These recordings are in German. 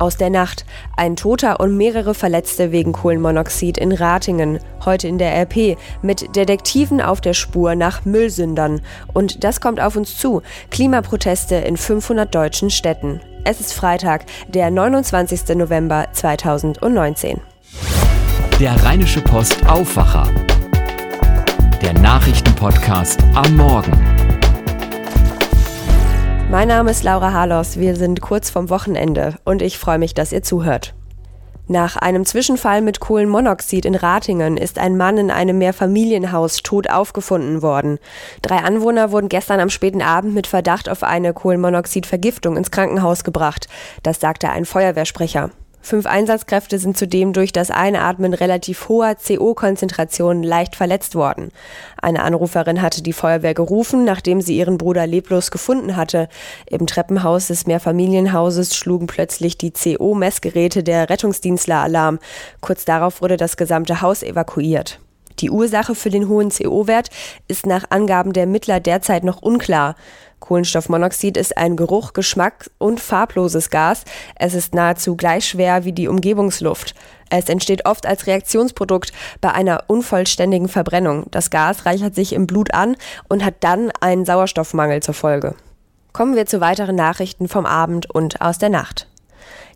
Aus der Nacht. Ein Toter und mehrere Verletzte wegen Kohlenmonoxid in Ratingen. Heute in der RP. Mit Detektiven auf der Spur nach Müllsündern. Und das kommt auf uns zu. Klimaproteste in 500 deutschen Städten. Es ist Freitag, der 29. November 2019. Der Rheinische Post Aufwacher. Der Nachrichtenpodcast am Morgen. Mein Name ist Laura Harlos. Wir sind kurz vorm Wochenende und ich freue mich, dass ihr zuhört. Nach einem Zwischenfall mit Kohlenmonoxid in Ratingen ist ein Mann in einem Mehrfamilienhaus tot aufgefunden worden. Drei Anwohner wurden gestern am späten Abend mit Verdacht auf eine Kohlenmonoxidvergiftung ins Krankenhaus gebracht. Das sagte ein Feuerwehrsprecher. Fünf Einsatzkräfte sind zudem durch das Einatmen relativ hoher CO-Konzentrationen leicht verletzt worden. Eine Anruferin hatte die Feuerwehr gerufen, nachdem sie ihren Bruder leblos gefunden hatte. Im Treppenhaus des Mehrfamilienhauses schlugen plötzlich die CO-Messgeräte der Rettungsdienstler Alarm. Kurz darauf wurde das gesamte Haus evakuiert. Die Ursache für den hohen CO-Wert ist nach Angaben der Ermittler derzeit noch unklar. Kohlenstoffmonoxid ist ein Geruch, Geschmack und farbloses Gas. Es ist nahezu gleich schwer wie die Umgebungsluft. Es entsteht oft als Reaktionsprodukt bei einer unvollständigen Verbrennung. Das Gas reichert sich im Blut an und hat dann einen Sauerstoffmangel zur Folge. Kommen wir zu weiteren Nachrichten vom Abend und aus der Nacht.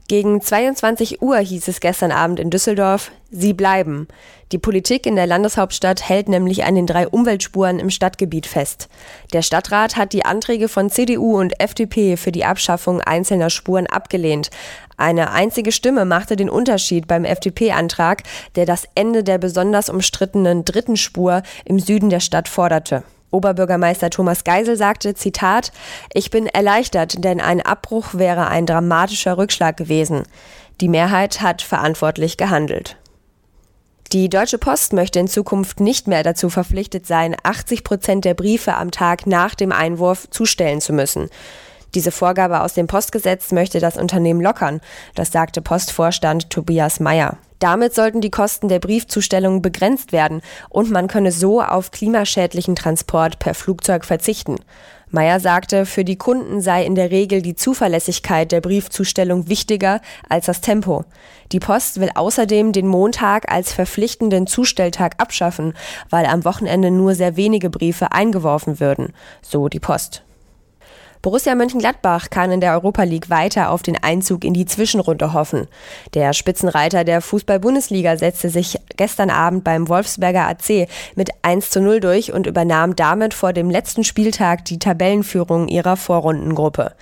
Gegen 22 Uhr hieß es gestern Abend in Düsseldorf, Sie bleiben. Die Politik in der Landeshauptstadt hält nämlich an den drei Umweltspuren im Stadtgebiet fest. Der Stadtrat hat die Anträge von CDU und FDP für die Abschaffung einzelner Spuren abgelehnt. Eine einzige Stimme machte den Unterschied beim FDP-Antrag, der das Ende der besonders umstrittenen dritten Spur im Süden der Stadt forderte. Oberbürgermeister Thomas Geisel sagte, Zitat, ich bin erleichtert, denn ein Abbruch wäre ein dramatischer Rückschlag gewesen. Die Mehrheit hat verantwortlich gehandelt. Die Deutsche Post möchte in Zukunft nicht mehr dazu verpflichtet sein, 80 Prozent der Briefe am Tag nach dem Einwurf zustellen zu müssen. Diese Vorgabe aus dem Postgesetz möchte das Unternehmen lockern, das sagte Postvorstand Tobias Mayer. Damit sollten die Kosten der Briefzustellung begrenzt werden und man könne so auf klimaschädlichen Transport per Flugzeug verzichten. Meyer sagte, für die Kunden sei in der Regel die Zuverlässigkeit der Briefzustellung wichtiger als das Tempo. Die Post will außerdem den Montag als verpflichtenden Zustelltag abschaffen, weil am Wochenende nur sehr wenige Briefe eingeworfen würden, so die Post. Borussia Mönchengladbach kann in der Europa League weiter auf den Einzug in die Zwischenrunde hoffen. Der Spitzenreiter der Fußball-Bundesliga setzte sich gestern Abend beim Wolfsberger AC mit 1 zu 0 durch und übernahm damit vor dem letzten Spieltag die Tabellenführung ihrer Vorrundengruppe.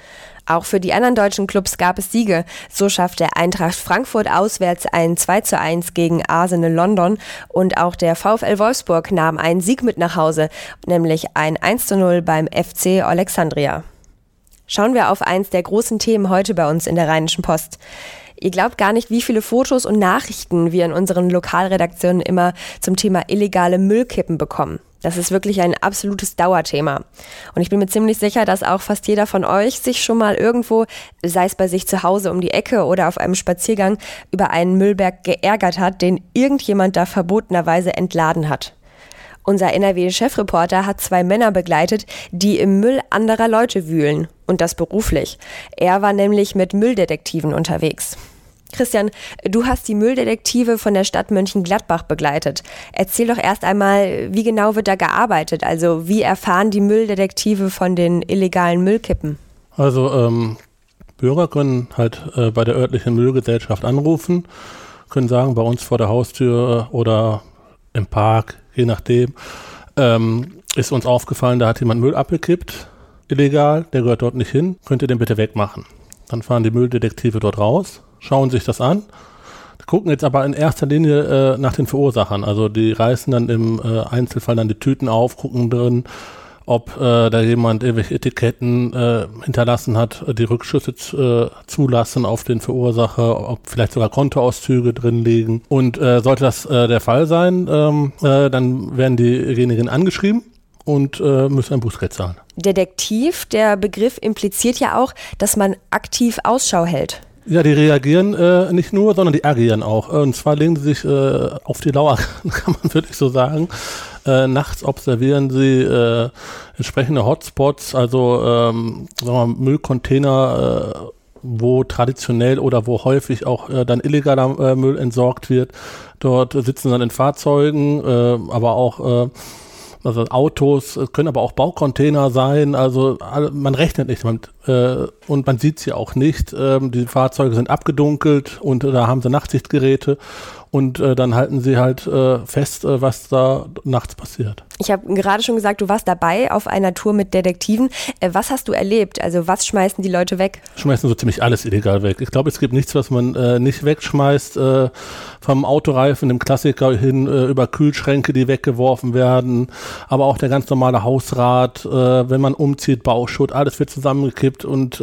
Auch für die anderen deutschen Clubs gab es Siege. So schaffte Eintracht Frankfurt auswärts ein 2 zu 1 gegen Arsenal London und auch der VfL Wolfsburg nahm einen Sieg mit nach Hause, nämlich ein 1 zu 0 beim FC Alexandria. Schauen wir auf eins der großen Themen heute bei uns in der Rheinischen Post. Ihr glaubt gar nicht, wie viele Fotos und Nachrichten wir in unseren Lokalredaktionen immer zum Thema illegale Müllkippen bekommen. Das ist wirklich ein absolutes Dauerthema. Und ich bin mir ziemlich sicher, dass auch fast jeder von euch sich schon mal irgendwo, sei es bei sich zu Hause um die Ecke oder auf einem Spaziergang, über einen Müllberg geärgert hat, den irgendjemand da verbotenerweise entladen hat. Unser NRW-Chefreporter hat zwei Männer begleitet, die im Müll anderer Leute wühlen. Und das beruflich. Er war nämlich mit Mülldetektiven unterwegs. Christian, du hast die Mülldetektive von der Stadt Mönchengladbach begleitet. Erzähl doch erst einmal, wie genau wird da gearbeitet? Also wie erfahren die Mülldetektive von den illegalen Müllkippen? Also ähm, Bürger können halt äh, bei der örtlichen Müllgesellschaft anrufen, können sagen, bei uns vor der Haustür oder im Park je nachdem, ähm, ist uns aufgefallen, da hat jemand Müll abgekippt, illegal, der gehört dort nicht hin, könnt ihr den bitte wegmachen. Dann fahren die Mülldetektive dort raus, schauen sich das an, gucken jetzt aber in erster Linie äh, nach den Verursachern. Also die reißen dann im äh, Einzelfall dann die Tüten auf, gucken drin, ob äh, da jemand irgendwelche Etiketten äh, hinterlassen hat, die Rückschüsse äh, zulassen auf den Verursacher, ob vielleicht sogar Kontoauszüge drin liegen. Und äh, sollte das äh, der Fall sein, ähm, äh, dann werden diejenigen angeschrieben und äh, müssen ein Bußgeld zahlen. Detektiv, der Begriff impliziert ja auch, dass man aktiv Ausschau hält. Ja, die reagieren äh, nicht nur, sondern die agieren auch. Und zwar legen sie sich äh, auf die Lauer, kann man wirklich so sagen. Äh, nachts observieren sie äh, entsprechende Hotspots, also ähm, mal, Müllcontainer, äh, wo traditionell oder wo häufig auch äh, dann illegaler äh, Müll entsorgt wird. Dort sitzen dann in Fahrzeugen, äh, aber auch äh, also Autos, können aber auch Baucontainer sein. Also man rechnet nicht damit äh, und man sieht sie auch nicht. Ähm, die Fahrzeuge sind abgedunkelt und da haben sie Nachtsichtgeräte und äh, dann halten sie halt äh, fest, äh, was da nachts passiert. Ich habe gerade schon gesagt, du warst dabei auf einer Tour mit Detektiven. Äh, was hast du erlebt? Also was schmeißen die Leute weg? Schmeißen so ziemlich alles illegal weg. Ich glaube, es gibt nichts, was man äh, nicht wegschmeißt. Äh, vom Autoreifen, dem Klassiker hin, über Kühlschränke, die weggeworfen werden, aber auch der ganz normale Hausrat, wenn man umzieht, Bauschutt, alles wird zusammengekippt und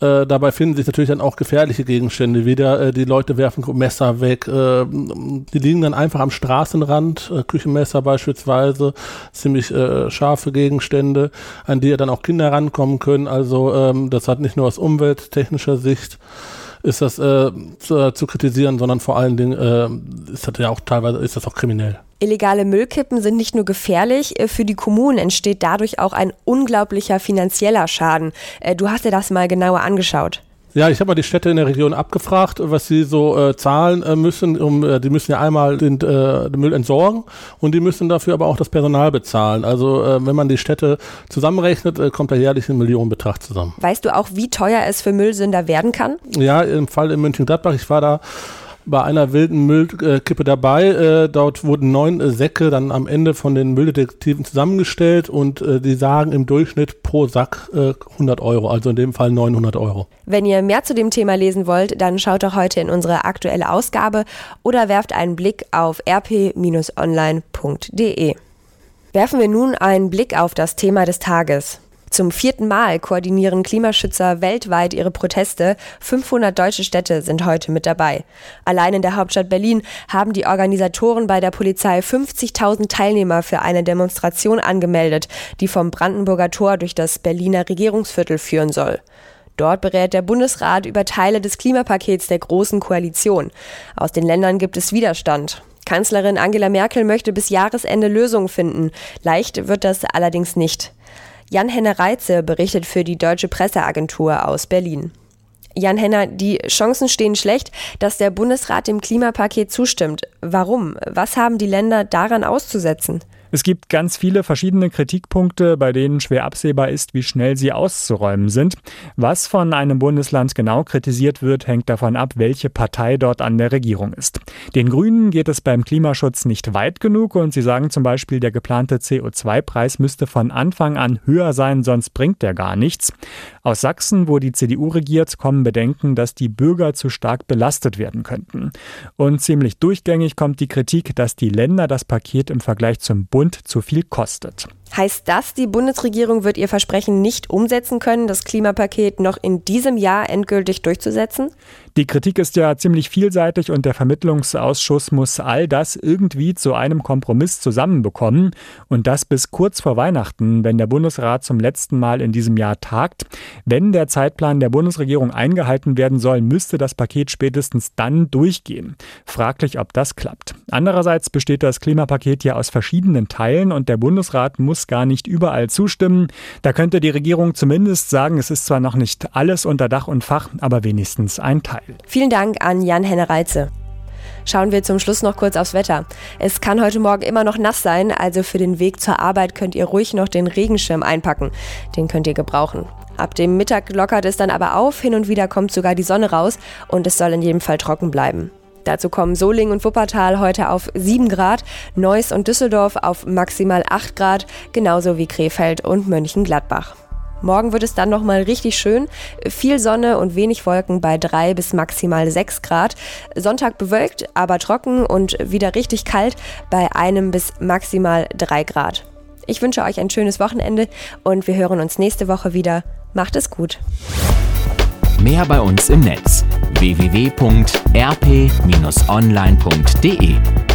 dabei finden sich natürlich dann auch gefährliche Gegenstände wieder. die Leute werfen Messer weg, die liegen dann einfach am Straßenrand, äh, Küchenmesser beispielsweise, ziemlich äh, scharfe Gegenstände, an die dann auch Kinder rankommen können. Also ähm, das hat nicht nur aus umwelttechnischer Sicht ist das äh, zu, zu, kritisieren, sondern vor allen Dingen äh, ist das ja auch teilweise ist das auch kriminell. Illegale Müllkippen sind nicht nur gefährlich, äh, für die Kommunen entsteht dadurch auch ein unglaublicher finanzieller Schaden. Äh, du hast dir das mal genauer angeschaut. Ja, ich habe mal die Städte in der Region abgefragt, was sie so äh, zahlen äh, müssen. Um, äh, die müssen ja einmal den, äh, den, Müll entsorgen und die müssen dafür aber auch das Personal bezahlen. Also äh, wenn man die Städte zusammenrechnet, äh, kommt da jährlich ein Millionenbetrag zusammen. Weißt du auch, wie teuer es für Müllsünder werden kann? Ja, im Fall in München-Gladbach, ich war da bei einer wilden Müllkippe dabei. Äh, dort wurden neun äh, Säcke dann am Ende von den Mülldetektiven zusammengestellt und äh, die sagen im Durchschnitt pro Sack 100 Euro, also in dem Fall 900 Euro. Wenn ihr mehr zu dem Thema lesen wollt, dann schaut doch heute in unsere aktuelle Ausgabe oder werft einen Blick auf rp-online.de. Werfen wir nun einen Blick auf das Thema des Tages. Zum vierten Mal koordinieren Klimaschützer weltweit ihre Proteste. 500 deutsche Städte sind heute mit dabei. Allein in der Hauptstadt Berlin haben die Organisatoren bei der Polizei 50.000 Teilnehmer für eine Demonstration angemeldet, die vom Brandenburger Tor durch das Berliner Regierungsviertel führen soll. Dort berät der Bundesrat über Teile des Klimapakets der Großen Koalition. Aus den Ländern gibt es Widerstand. Kanzlerin Angela Merkel möchte bis Jahresende Lösungen finden. Leicht wird das allerdings nicht. Jan-Henner Reitze berichtet für die Deutsche Presseagentur aus Berlin. Jan-Henner, die Chancen stehen schlecht, dass der Bundesrat dem Klimapaket zustimmt. Warum? Was haben die Länder daran auszusetzen? Es gibt ganz viele verschiedene Kritikpunkte, bei denen schwer absehbar ist, wie schnell sie auszuräumen sind. Was von einem Bundesland genau kritisiert wird, hängt davon ab, welche Partei dort an der Regierung ist. Den Grünen geht es beim Klimaschutz nicht weit genug und sie sagen zum Beispiel, der geplante CO2-Preis müsste von Anfang an höher sein, sonst bringt der gar nichts. Aus Sachsen, wo die CDU regiert, kommen Bedenken, dass die Bürger zu stark belastet werden könnten. Und ziemlich durchgängig kommt die Kritik, dass die Länder das Paket im Vergleich zum Bund Bund zu viel kostet. Heißt das, die Bundesregierung wird ihr Versprechen nicht umsetzen können, das Klimapaket noch in diesem Jahr endgültig durchzusetzen? Die Kritik ist ja ziemlich vielseitig und der Vermittlungsausschuss muss all das irgendwie zu einem Kompromiss zusammenbekommen und das bis kurz vor Weihnachten, wenn der Bundesrat zum letzten Mal in diesem Jahr tagt. Wenn der Zeitplan der Bundesregierung eingehalten werden soll, müsste das Paket spätestens dann durchgehen. Fraglich, ob das klappt. Andererseits besteht das Klimapaket ja aus verschiedenen Teilen und der Bundesrat muss gar nicht überall zustimmen. Da könnte die Regierung zumindest sagen, es ist zwar noch nicht alles unter Dach und Fach, aber wenigstens ein Teil. Vielen Dank an Jan-Henne Reitze. Schauen wir zum Schluss noch kurz aufs Wetter. Es kann heute Morgen immer noch nass sein, also für den Weg zur Arbeit könnt ihr ruhig noch den Regenschirm einpacken. Den könnt ihr gebrauchen. Ab dem Mittag lockert es dann aber auf, hin und wieder kommt sogar die Sonne raus und es soll in jedem Fall trocken bleiben. Dazu kommen Solingen und Wuppertal heute auf 7 Grad, Neuss und Düsseldorf auf maximal 8 Grad, genauso wie Krefeld und Mönchengladbach. Morgen wird es dann nochmal richtig schön. Viel Sonne und wenig Wolken bei 3 bis maximal 6 Grad. Sonntag bewölkt, aber trocken und wieder richtig kalt bei einem bis maximal 3 Grad. Ich wünsche euch ein schönes Wochenende und wir hören uns nächste Woche wieder. Macht es gut. Mehr bei uns im Netz www.rp-online.de